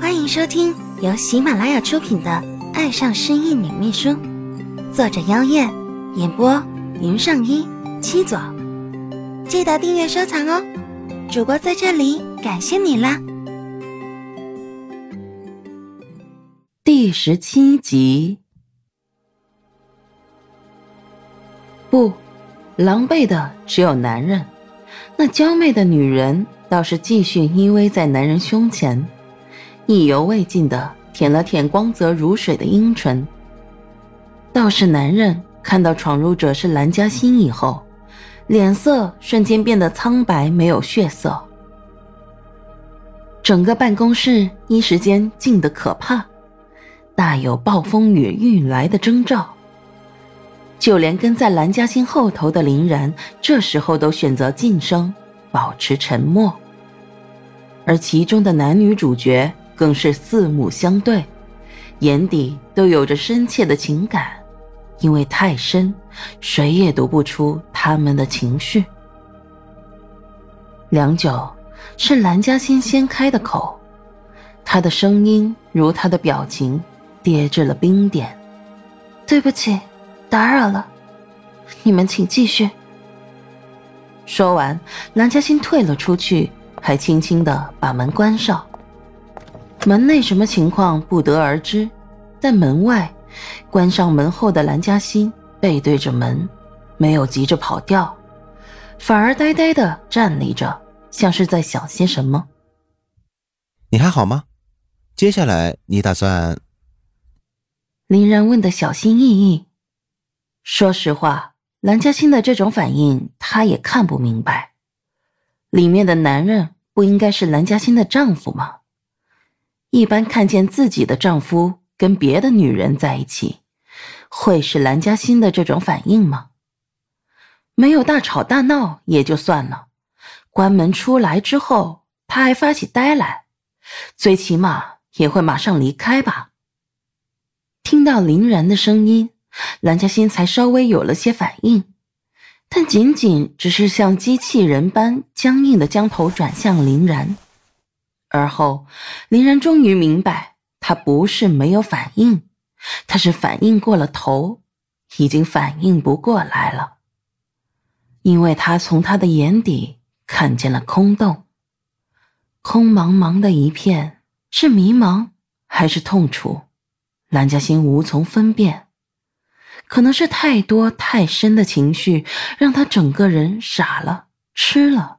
欢迎收听由喜马拉雅出品的《爱上失忆女秘书》，作者：妖艳，演播：云上一七左。记得订阅收藏哦！主播在这里感谢你啦！第十七集。不，狼狈的只有男人，那娇媚的女人倒是继续依偎在男人胸前。意犹未尽的舔了舔光泽如水的阴唇。倒是男人看到闯入者是蓝嘉欣以后，脸色瞬间变得苍白，没有血色。整个办公室一时间静得可怕，大有暴风雨欲来的征兆。就连跟在蓝嘉欣后头的林然，这时候都选择噤声，保持沉默。而其中的男女主角。更是四目相对，眼底都有着深切的情感，因为太深，谁也读不出他们的情绪。良久，是蓝嘉欣先开的口，他的声音如他的表情，跌至了冰点。对不起，打扰了，你们请继续。说完，蓝嘉欣退了出去，还轻轻的把门关上。门内什么情况不得而知，但门外，关上门后的蓝嘉欣背对着门，没有急着跑掉，反而呆呆的站立着，像是在想些什么。你还好吗？接下来你打算？林然问的小心翼翼。说实话，蓝嘉欣的这种反应，她也看不明白。里面的男人不应该是蓝嘉欣的丈夫吗？一般看见自己的丈夫跟别的女人在一起，会是蓝嘉欣的这种反应吗？没有大吵大闹也就算了，关门出来之后他还发起呆来，最起码也会马上离开吧。听到林然的声音，蓝嘉欣才稍微有了些反应，但仅仅只是像机器人般僵硬的将头转向林然。而后，林然终于明白，他不是没有反应，他是反应过了头，已经反应不过来了。因为他从他的眼底看见了空洞，空茫茫的一片，是迷茫还是痛楚？蓝嘉欣无从分辨，可能是太多太深的情绪让他整个人傻了、吃了，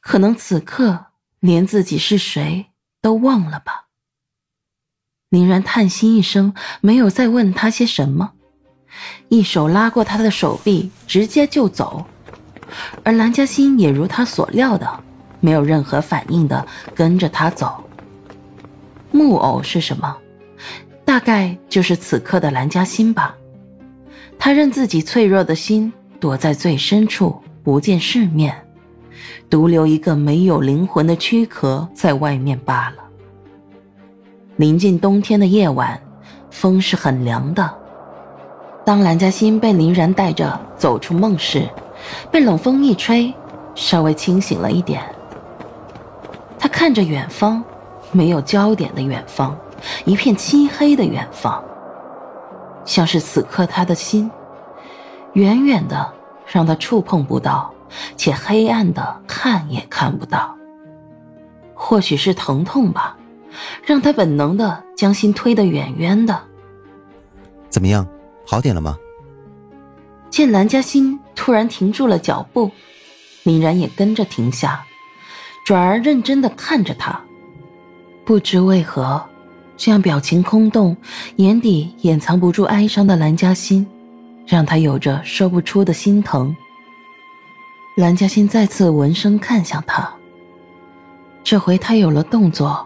可能此刻。连自己是谁都忘了吧。林然叹息一声，没有再问他些什么，一手拉过他的手臂，直接就走。而蓝嘉欣也如他所料的，没有任何反应的跟着他走。木偶是什么？大概就是此刻的蓝嘉欣吧。他任自己脆弱的心躲在最深处，不见世面。独留一个没有灵魂的躯壳在外面罢了。临近冬天的夜晚，风是很凉的。当蓝嘉欣被林然带着走出梦室，被冷风一吹，稍微清醒了一点。他看着远方，没有焦点的远方，一片漆黑的远方，像是此刻他的心，远远的让他触碰不到。且黑暗的看也看不到。或许是疼痛吧，让他本能的将心推得远远的。怎么样，好点了吗？见蓝嘉欣突然停住了脚步，林然也跟着停下，转而认真的看着他。不知为何，这样表情空洞、眼底掩藏不住哀伤的蓝嘉欣，让他有着说不出的心疼。蓝嘉欣再次闻声看向他，这回他有了动作，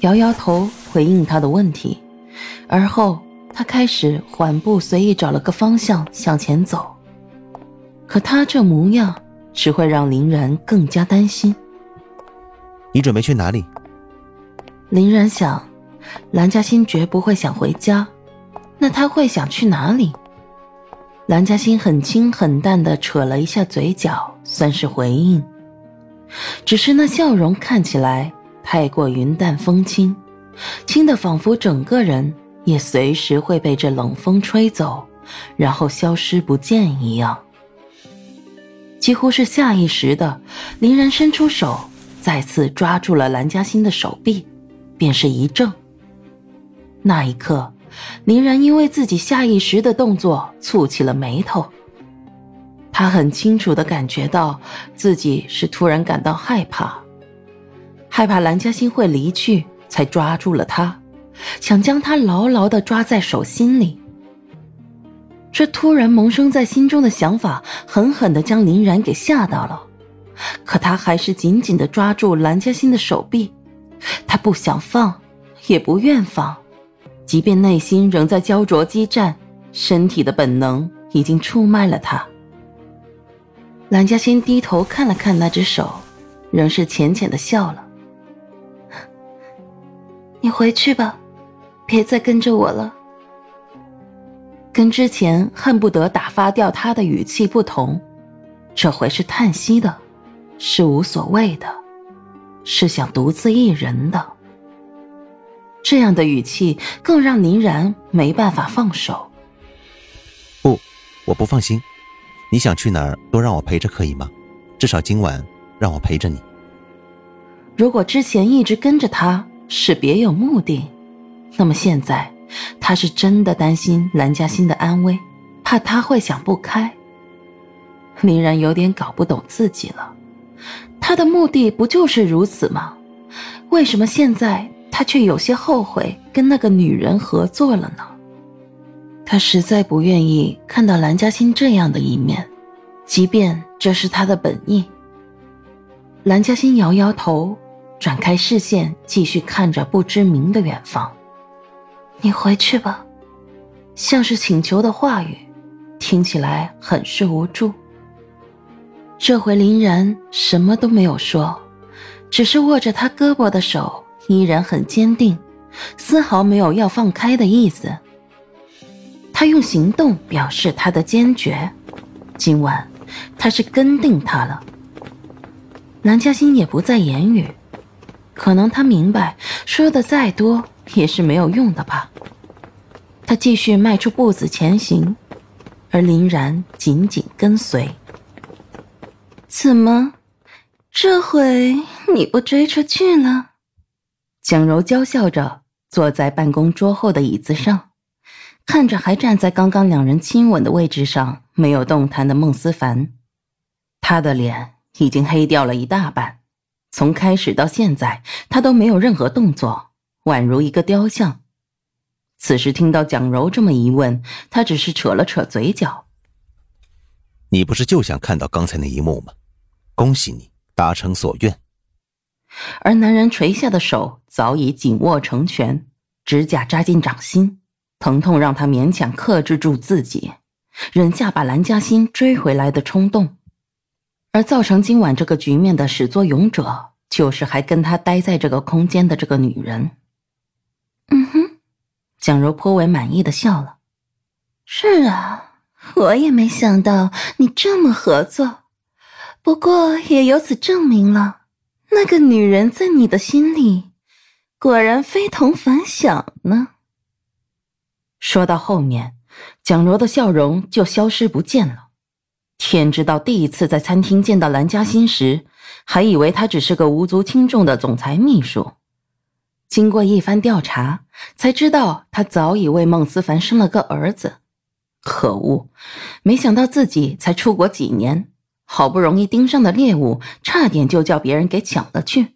摇摇头回应他的问题，而后他开始缓步随意找了个方向向前走。可他这模样只会让林然更加担心。你准备去哪里？林然想，蓝嘉欣绝不会想回家，那他会想去哪里？蓝嘉欣很轻很淡的扯了一下嘴角，算是回应。只是那笑容看起来太过云淡风轻，轻的仿佛整个人也随时会被这冷风吹走，然后消失不见一样。几乎是下意识的，林然伸出手，再次抓住了蓝嘉欣的手臂，便是一怔。那一刻，林然因为自己下意识的动作蹙起了眉头。他很清楚的感觉到自己是突然感到害怕，害怕蓝嘉欣会离去，才抓住了他，想将他牢牢的抓在手心里。这突然萌生在心中的想法，狠狠的将林然给吓到了，可他还是紧紧的抓住蓝嘉欣的手臂，他不想放，也不愿放。即便内心仍在焦灼激战，身体的本能已经出卖了他。蓝嘉欣低头看了看那只手，仍是浅浅的笑了。你回去吧，别再跟着我了。跟之前恨不得打发掉他的语气不同，这回是叹息的，是无所谓的，是想独自一人的。这样的语气更让林然没办法放手。不，我不放心。你想去哪儿都让我陪着，可以吗？至少今晚让我陪着你。如果之前一直跟着他是别有目的，那么现在他是真的担心蓝嘉欣的安危，怕他会想不开。林然有点搞不懂自己了，他的目的不就是如此吗？为什么现在？他却有些后悔跟那个女人合作了呢。他实在不愿意看到蓝嘉欣这样的一面，即便这是他的本意。蓝嘉欣摇摇头，转开视线，继续看着不知名的远方。你回去吧，像是请求的话语，听起来很是无助。这回林然什么都没有说，只是握着他胳膊的手。依然很坚定，丝毫没有要放开的意思。他用行动表示他的坚决。今晚，他是跟定他了。南嘉欣也不再言语，可能他明白，说的再多也是没有用的吧。他继续迈出步子前行，而林然紧紧跟随。怎么，这回你不追出去了？蒋柔娇笑着坐在办公桌后的椅子上，看着还站在刚刚两人亲吻的位置上没有动弹的孟思凡，他的脸已经黑掉了一大半。从开始到现在，他都没有任何动作，宛如一个雕像。此时听到蒋柔这么一问，他只是扯了扯嘴角：“你不是就想看到刚才那一幕吗？恭喜你达成所愿。”而男人垂下的手早已紧握成拳，指甲扎进掌心，疼痛让他勉强克制住自己，忍下把蓝嘉欣追回来的冲动。而造成今晚这个局面的始作俑者，就是还跟他待在这个空间的这个女人。嗯哼，蒋柔颇为满意的笑了。是啊，我也没想到你这么合作，不过也由此证明了。那个女人在你的心里，果然非同凡响呢。说到后面，蒋柔的笑容就消失不见了。天知道，第一次在餐厅见到蓝嘉欣时，还以为她只是个无足轻重的总裁秘书。经过一番调查，才知道她早已为孟思凡生了个儿子。可恶，没想到自己才出国几年。好不容易盯上的猎物，差点就叫别人给抢了去。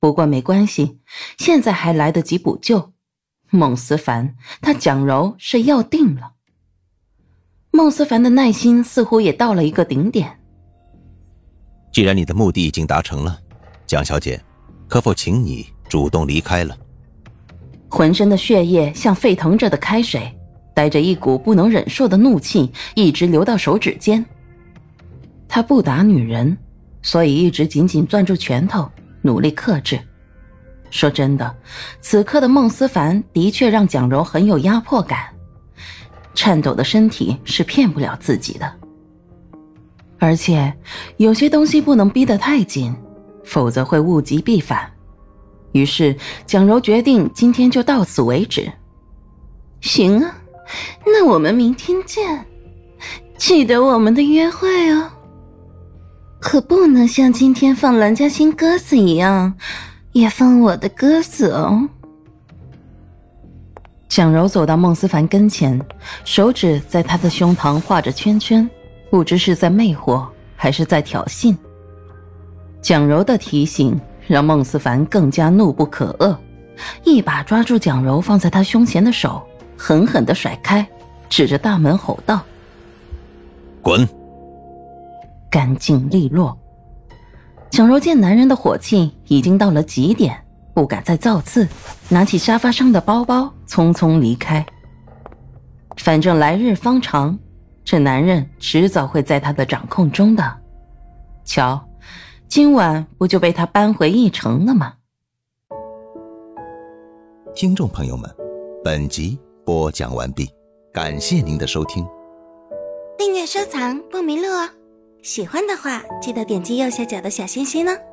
不过没关系，现在还来得及补救。孟思凡，他蒋柔是要定了。孟思凡的耐心似乎也到了一个顶点。既然你的目的已经达成了，蒋小姐，可否请你主动离开了？浑身的血液像沸腾着的开水，带着一股不能忍受的怒气，一直流到手指间。他不打女人，所以一直紧紧攥住拳头，努力克制。说真的，此刻的孟思凡的确让蒋柔很有压迫感，颤抖的身体是骗不了自己的。而且，有些东西不能逼得太紧，否则会物极必反。于是蒋柔决定今天就到此为止。行啊，那我们明天见，记得我们的约会哦。可不能像今天放蓝嘉欣鸽子一样，也放我的鸽子哦。蒋柔走到孟思凡跟前，手指在他的胸膛画着圈圈，不知是在魅惑还是在挑衅。蒋柔的提醒让孟思凡更加怒不可遏，一把抓住蒋柔放在他胸前的手，狠狠的甩开，指着大门吼道：“滚！”干净利落。蒋柔见男人的火气已经到了极点，不敢再造次，拿起沙发上的包包，匆匆离开。反正来日方长，这男人迟早会在他的掌控中的。瞧。今晚不就被他扳回一城了吗？听众朋友们，本集播讲完毕，感谢您的收听。订阅收藏不迷路哦，喜欢的话记得点击右下角的小心心呢。